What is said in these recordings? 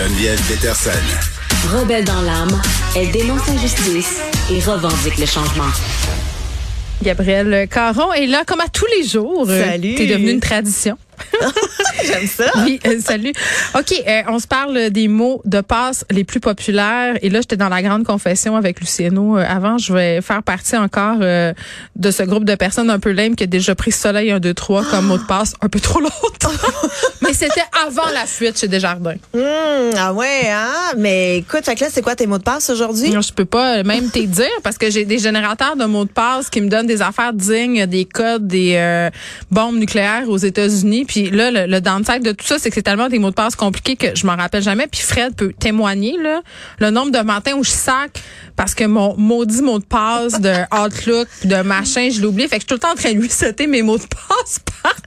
Geneviève Peterson. Rebelle dans l'âme, elle dénonce l'injustice et revendique le changement. Gabrielle Caron est là comme à tous les jours. Salut. T'es devenue une tradition. J'aime ça. Oui, euh, salut. OK, euh, on se parle des mots de passe les plus populaires. Et là, j'étais dans la grande confession avec Luciano. Euh, avant, je vais faire partie encore euh, de ce groupe de personnes un peu lame qui a déjà pris Soleil 1, 2, 3 comme mot de passe un peu trop longtemps. Mais c'était avant la fuite chez Desjardins. Hum, ah ouais, hein? Mais écoute, fait que là, c'est quoi tes mots de passe aujourd'hui? Non, je peux pas même te dire parce que j'ai des générateurs de mots de passe qui me donnent des affaires dignes, des codes, des euh, bombes nucléaires aux États-Unis. Puis là, le, le downside de tout ça, c'est que c'est tellement des mots de passe compliqués que je m'en rappelle jamais. Puis Fred peut témoigner là, le nombre de matins où je sac parce que mon maudit mot de passe de Outlook, de machin, je l'ai oublié. Fait que je suis tout le temps en train de lui sauter mes mots de passe partout.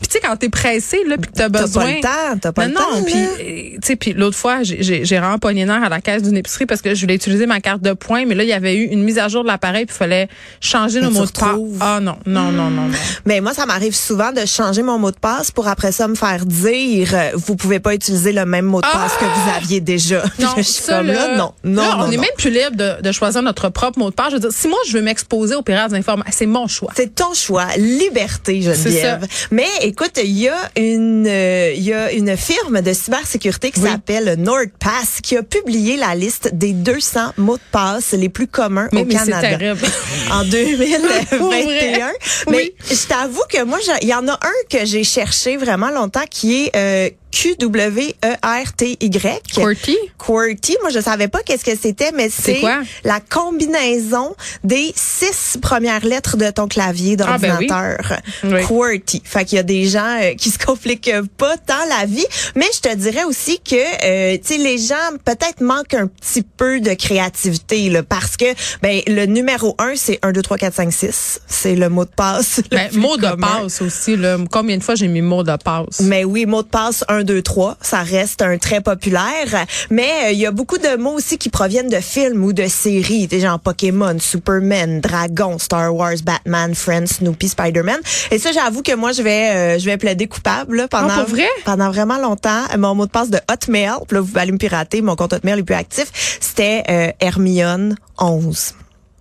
Puis tu sais quand t'es pressé là, puis que t'as T'as besoin. pas le temps, t'as pas non, le temps. non, puis euh, tu sais, puis l'autre fois, j'ai- vraiment pogné nerf à la caisse d'une épicerie parce que je voulais utiliser ma carte de points, mais là il y avait eu une mise à jour de l'appareil, puis il fallait changer nos mots de passe. Ah non, non, non, non, non. Mais moi, ça m'arrive souvent de changer mon mot de passe pour après ça me faire dire euh, vous pouvez pas utiliser le même mot de passe que vous aviez déjà. Non, je suis ça, comme là, non, non, là, non, on est non. même plus libre de, de choisir notre propre mot de passe. Je veux dire, si moi je veux m'exposer aux pirates d'information, c'est mon choix. C'est ton choix, liberté, Geneviève. Mais écoute, il y a une, euh, il y a une firme de cybersécurité qui Oui. s'appelle NordPass qui a publié la liste des 200 mots de passe les plus communs Mais, au mais Canada. terrible. en 2021. Pour vrai? Mais Oui. je t'avoue que moi, il y en a un que j'ai cherché vraiment longtemps qui est euh, Q-W-E-R-T-Y. Qwerty? QWERTY. Moi, je savais pas qu'est-ce que c'était, mais C'est la combinaison des six premières lettres de ton clavier Ah, ben oui. d'ordinateur. QWERTY. Fait qu'il y a des gens euh, qui se compliquent pas tant la vie, mais je te dirais aussi que euh, tu sais les gens peut-être manquent un petit peu de créativité là, parce que ben le numéro un c'est 1 2 3 4 5 6, c'est le mot de passe. Ben, mot de passe aussi. Là. Combien de fois j'ai mis mot de passe? Mais oui, mot de passe 1, 2, 3, ça reste un très populaire. Mais euh, il y a beaucoup de mots aussi qui proviennent de films ou de séries, des genre Pokémon, Superman, Dragon, Star Wars, Batman, Friends, Snoopy, Spider-Man. Et ça, j'avoue que moi, je vais, euh, je vais plaider coupable là, pendant, Ah, vrai? pendant vraiment longtemps. Mon mot de passe de Hotmail, là, vous allez me pirater, mon compte Hotmail est plus actif, c'était euh, Hermione 11.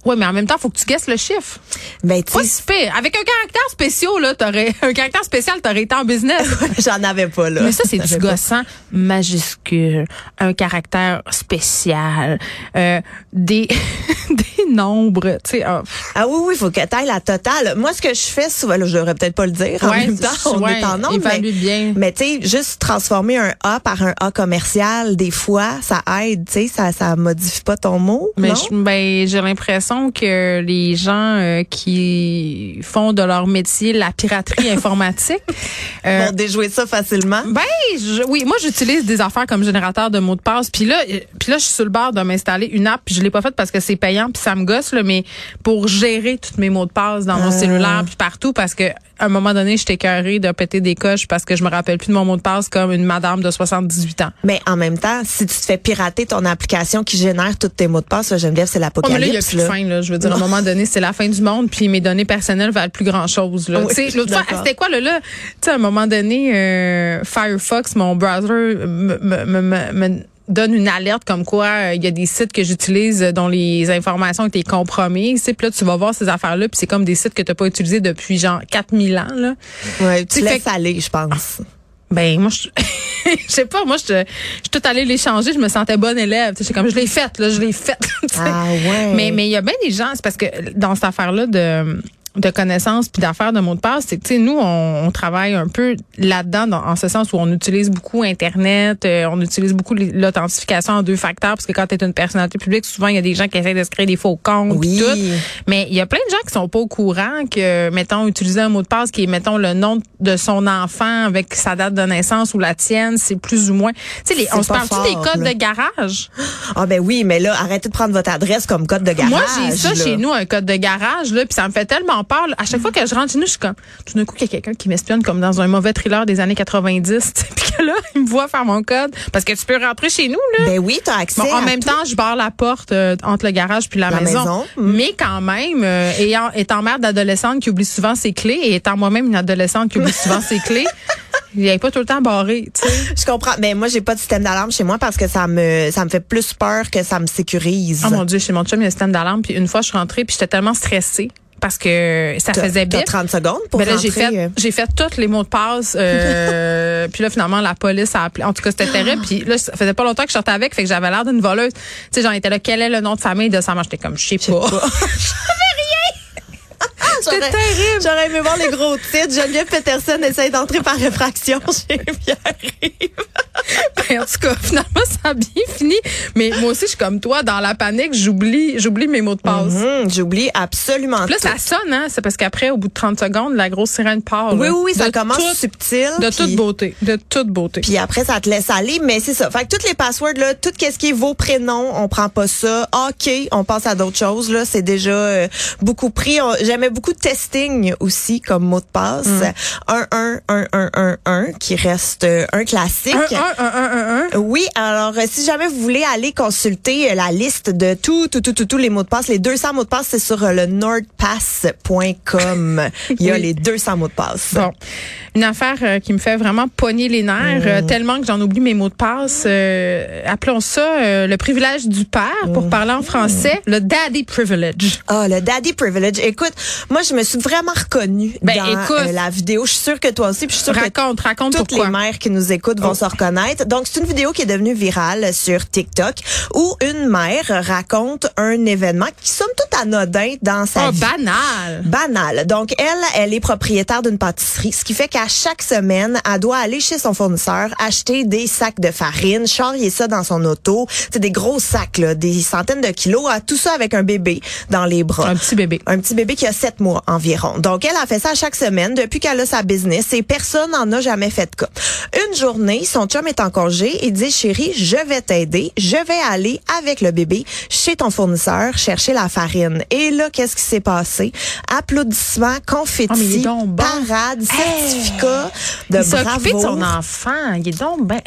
Oui, mais en même temps, faut que tu guesses le chiffre. Ben, tu Pas sais, si pire. Avec un caractère spécial, là, t'aurais, un caractère spécial, t'aurais été en business. j'en avais pas, là. Mais ça, c'est du gossant majuscule, un caractère spécial, euh, des, des nombres, tu sais. ah. Ah oui, oui, faut que t'ailles la totale. Moi, ce que je fais souvent, là, je devrais peut-être pas le dire en même temps, on ouais, est en nombre, mais, bien. mais tu sais, juste transformer un A par un A commercial, des fois, ça aide, tu sais, ça, ça modifie pas ton mot, Mais non? je- ben, j'ai que les gens euh, qui font de leur métier la piraterie informatique, euh, Vont déjouer ça facilement. Ben, je- oui, moi j'utilise des affaires comme générateur de mots de passe. Puis là, euh, puis là, je suis sur le bord de m'installer une app. Puis je l'ai pas faite parce que c'est payant puis ça me gosse là, mais pour gérer tous mes mots de passe dans mon cellulaire puis partout parce que à un moment donné, j'étais écœurée de péter des coches parce que je me rappelle plus de mon mot de passe comme une madame de 78 ans. Mais en même temps, si tu te fais pirater ton application qui génère tous tes mots de passe, là, Geneviève, c'est Oh, l'apocalypse. plus là. Je veux dire, à un moment donné, c'est la fin du monde, puis mes données personnelles valent plus grand chose, là. Oui, je suis l'autre fois, c'était quoi, là, là? Tu sais, à un moment donné, euh, Firefox, mon browser, me, donne une alerte comme quoi euh, il y a des sites que j'utilise euh, dont les informations ont été compromises. Tu sais, Puis là, tu vas voir ces affaires-là, puis c'est comme des sites que tu n'as pas utilisés depuis genre 4000 ans, là. Ouais, Tu tu fais- laisses aller, je pense. Ben moi je je sais pas moi je je suis toute allée les changer, je me sentais bonne élève, sais, comme je l'ai faite là, je l'ai faite. Ah ouais. Mais mais il y a bien des gens, c'est parce que dans cette affaire là de de connaissances puis d'affaires de mots de passe, c'est que tu sais nous on, on travaille un peu là-dedans dans- en ce sens où on utilise beaucoup internet, euh, on utilise beaucoup l'authentification en deux facteurs parce que quand tu es une personnalité publique, souvent il y a des gens qui essaient de se créer des faux comptes Oui. tout. Mais il y a plein de gens qui sont pas au courant que mettons utiliser un mot de passe qui est mettons le nom de son enfant avec sa date de naissance ou la tienne, c'est plus ou moins. Tu sais on se parle des fort, codes là. de garage? Ah ben oui, mais là, arrêtez de prendre votre adresse comme code de garage. Moi, j'ai ça là. chez nous, un code de garage, là, puis ça me fait tellement peur. là. À chaque fois que je rentre chez nous, je suis comme, tout d'un coup, il y a quelqu'un qui m'espionne comme dans un mauvais thriller des années 90, tu sais, puis que là, il me voit faire mon code. Parce que tu peux rentrer chez nous, là. Ben oui, t'as accès Bon, en à même tout. temps, je barre la porte euh, entre le garage puis la, La maison. maison, mm. Mais quand même, euh, ayant, étant mère d'adolescente qui oublie souvent ses clés et étant moi-même une adolescente qui oublie souvent ses clés, Il est pas tout le temps barré, tu sais. Je comprends. Mais moi, j'ai pas de système d'alarme chez moi parce que ça me, ça me fait plus peur que ça me sécurise. Oh mon Dieu, chez mon chum, il y a un système d'alarme. Puis une fois, je suis rentrée, puis j'étais tellement stressée parce que ça faisait bip. 30 secondes pour Ben là, j'ai fait, euh. j'ai fait tous les mots de passe. Euh, puis là, finalement, la police a appelé. En tout cas, c'était terrible. Puis là, ça faisait pas longtemps que je sortais avec, fait que j'avais l'air d'une voleuse. Tu sais, j'en étais là. Quel est le nom de famille de sa mère? J'étais comme, je sais pas. C'était terrible. J'aurais aimé voir les gros titres. Geneviève Peterson essaye d'entrer par réfraction chez Pierre. Ben, en tout cas, finalement, ça a bien fini. Mais moi aussi, je suis comme toi. Dans la panique, j'oublie, j'oublie mes mots de passe. Hum, J'oublie absolument Puis là, tout. ça sonne, hein. C'est parce qu'après, au bout de 30 secondes, la grosse sirène part. Oui, là. oui, oui, ça commence subtil. De puis- toute beauté. De toute beauté. Puis après, ça te laisse aller, mais c'est ça. Fait que toutes les passwords, là, tout ce qui est vos prénoms, on prend pas ça. OK, on passe à d'autres choses, là. C'est déjà euh, beaucoup pris. J'aimais beaucoup testing aussi comme mot de passe. Mm. 1, 1, 1, 1, 1, 1, qui reste euh, un classique. Oui, alors euh, si jamais vous voulez aller consulter euh, la liste de tout, tout, tout, tout, tous les mots de passe, les 200 mots de passe, c'est sur le nordpass.com. Il y a les 200 mots de passe. Bon, une affaire qui me fait vraiment pogner les nerfs, euh, tellement que j'en oublie mes mots de passe. appelons ça le privilège du père, pour parler en français, le daddy privilege. Ah, le daddy privilege. Écoute, moi, je me suis vraiment reconnue Ben, dans écoute. euh, la vidéo. Je suis sûre que toi aussi, puis je suis sûre que Raconte, raconte toutes pourquoi. les mères qui nous écoutent vont Oh. se reconnaître. Donc, c'est une vidéo qui est devenue virale sur TikTok où une mère raconte un événement qui somme tout anodin dans sa Oh, vie. banal. Banal. Donc, elle, elle est propriétaire d'une pâtisserie, ce qui fait qu'à chaque semaine, elle doit aller chez son fournisseur, acheter des sacs de farine, charrier ça dans son auto. C'est des gros sacs, là, des centaines de kilos, tout ça avec un bébé dans les bras. Un petit bébé. Un petit bébé qui a sept mois environ. Donc, elle a fait ça chaque semaine depuis qu'elle a sa business et personne n'en a jamais fait de cas. Une journée, son chum est en congé et dit, chérie, je vais t'aider. Je vais aller avec le bébé chez ton fournisseur chercher la farine. Et là, qu'est-ce qui s'est passé? Applaudissements, Oh, il confettis, donc bon. parade, certificat de Il bravo. de son enfant. Il est donc ben,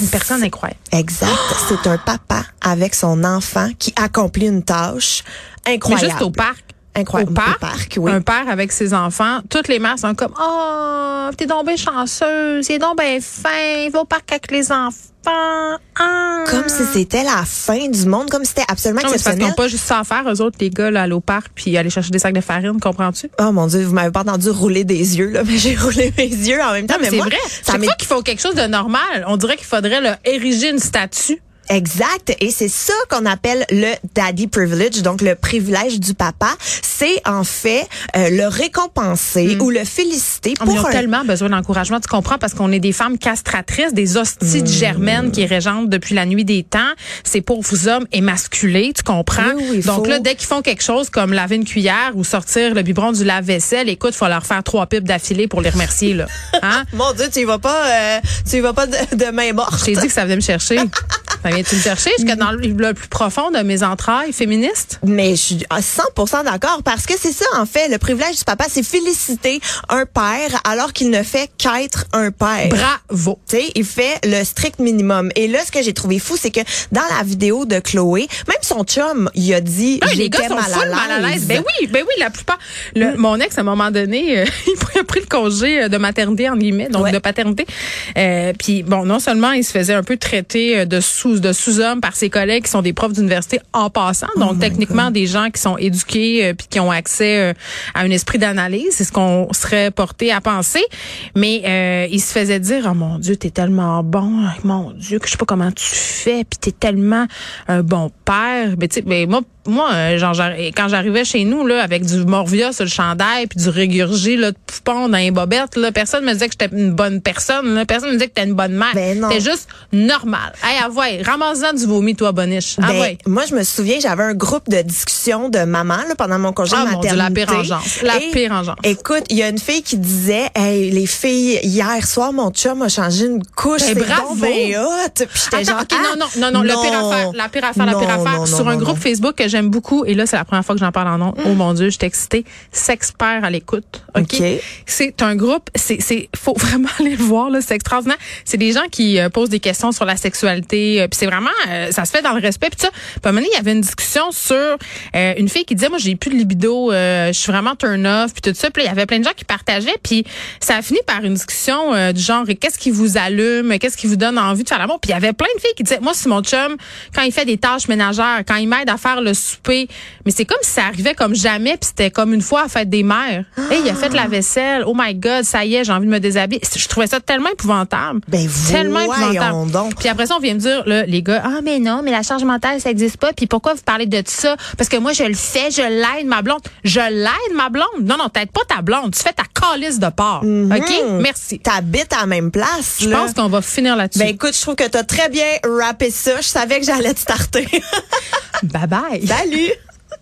une personne incroyable. Exact. C'est un papa avec son enfant qui accomplit une tâche Mais incroyable. juste au parc. Incroyable. Au parc, Au parc, oui. un père avec ses enfants, toutes les mères sont comme Oh, t'es donc bien chanceuse, il est donc bien fin, il va au parc avec les enfants. Ah. Comme si c'était la fin du monde, comme si c'était absolument Non, mais c'est parce qu'ils exceptionnel. n'ont pas juste ça à faire, eux autres, les gars, là, aller au parc puis aller chercher des sacs de farine, comprends-tu? Oh mon Dieu, vous m'avez pas entendu rouler des yeux, là, mais j'ai roulé mes yeux en même temps. Non, mais c'est moi, vrai. Ça Chaque fois qu'il faut quelque chose de normal, on dirait qu'il faudrait là, ériger une statue. Exact. Et c'est ça qu'on appelle le daddy privilege, donc le privilège du papa. C'est en fait euh, le récompenser ou le féliciter pour ils ont un tellement besoin d'encouragement, tu comprends, parce qu'on est des femmes castratrices, des hosties Hmm. de germaines qui régentent depuis la nuit des temps. Ces pauvres hommes émasculés, tu comprends? Oui, oui, Donc faut- là, dès qu'ils font quelque chose comme laver une cuillère ou sortir le biberon du lave-vaisselle, écoute, faut leur faire trois pipes d'affilée pour les remercier, là. Hein? Mon Dieu, tu y vas pas, euh, tu y vas pas de, de main morte. Je t'ai dit que ça venait me chercher. Ça vient-tu me chercher? Jusqu'à dans le, le plus profond de mes entrailles féministes? Mais je suis à 100% d'accord parce que c'est ça en fait le privilège du papa, c'est féliciter un père alors qu'il ne fait qu'être un père. Bravo. Tu sais, il fait le strict minimum. Et là, ce que j'ai trouvé fou, c'est que dans la vidéo de Chloé, même son chum, il a dit, Non, mais les gars sont mal, full mal à l'aise. Ben oui, ben oui, la plupart. Le, Mm. Mon ex, à un moment donné, euh, il a pris le congé euh, de maternité, en guillemets, donc Ouais. de paternité. Euh, Puis, bon, non seulement il se faisait un peu traiter euh, de sous de sous-homme par ses collègues qui sont des profs d'université en passant, Oh donc techniquement des gens qui sont éduqués euh, puis qui ont accès euh, à un esprit d'analyse, c'est ce qu'on serait porté à penser. Mais euh, il se faisait dire, oh mon Dieu, t'es tellement bon, mon Dieu, que je sais pas comment tu fais, puis t'es tellement un bon père. Mais tu sais, ben moi moi, euh, genre, quand j'arrivais chez nous, là, avec du Morvia sur le chandail, puis du régurgé, là, de poupon dans les bobettes, là, personne me disait que j'étais une bonne personne, là. Personne me disait que t'étais une bonne mère. Ben non. C'était juste normal. Hey, avoue, ramasse-en du vomi, toi, boniche. Ah Ben, ouais. moi, je me souviens, j'avais un groupe de discussion de maman là, pendant mon congé Ah, de mon Dieu, maternité. la pire engeance. La Et, pire engeance. Écoute, il y a une fille qui disait, hey, les filles, hier soir, mon chum a changé une couche. Ben, c'est bravo. donc ben hot. Puis j'étais genre, ok, ah, non, non, non, non, la pire affaire, la pire affaire, la Non, pire affaire. non, Sur non, un non, groupe non. Facebook que j'aime beaucoup, et là, c'est la première fois que j'en parle en nom. Oh mon Dieu, je suis excitée. Sexpert à l'écoute. OK? OK. C'est un groupe, c'est, c'est, faut vraiment aller le voir, là. C'est extraordinaire. C'est des gens qui euh, posent des questions sur la sexualité. euh, puis c'est vraiment, euh, ça se fait dans le respect. Puis ça, puis à un moment donné, il y avait une discussion sur euh, une fille qui disait, moi, j'ai plus de libido, euh, je suis vraiment turn off, puis tout ça. Puis là, il y avait plein de gens qui partageaient. Puis ça a fini par une discussion du genre, qu'est-ce qui vous allume, qu'est-ce qui vous donne envie de faire l'amour? Puis il y avait plein de filles qui disaient, moi, c'est mon chum quand il fait des tâches ménagères, quand il m'aide à faire le souper. Mais c'est comme si ça arrivait comme jamais, puis c'était comme une fois à fête des mères. Hey, il a fait la vaisselle. Oh my God, ça y est, j'ai envie de me déshabiller. Je trouvais ça tellement épouvantable. Ben, tellement épouvantable. donc. Puis après ça, on vient me dire, là, les gars, ah mais non, mais la charge mentale, ça existe pas. Puis pourquoi vous parlez de ça? Parce que moi, je le fais, je l'aide ma blonde. Je l'aide ma blonde. Non, non, t'aides pas ta blonde. Tu fais ta calice de porc. Ok, merci. T'habites à la même place. Je pense qu'on va finir là-dessus. Ben écoute, je trouve que t'as très bien rappé ça. Je savais que j'allais te starter. bye bye. Salut!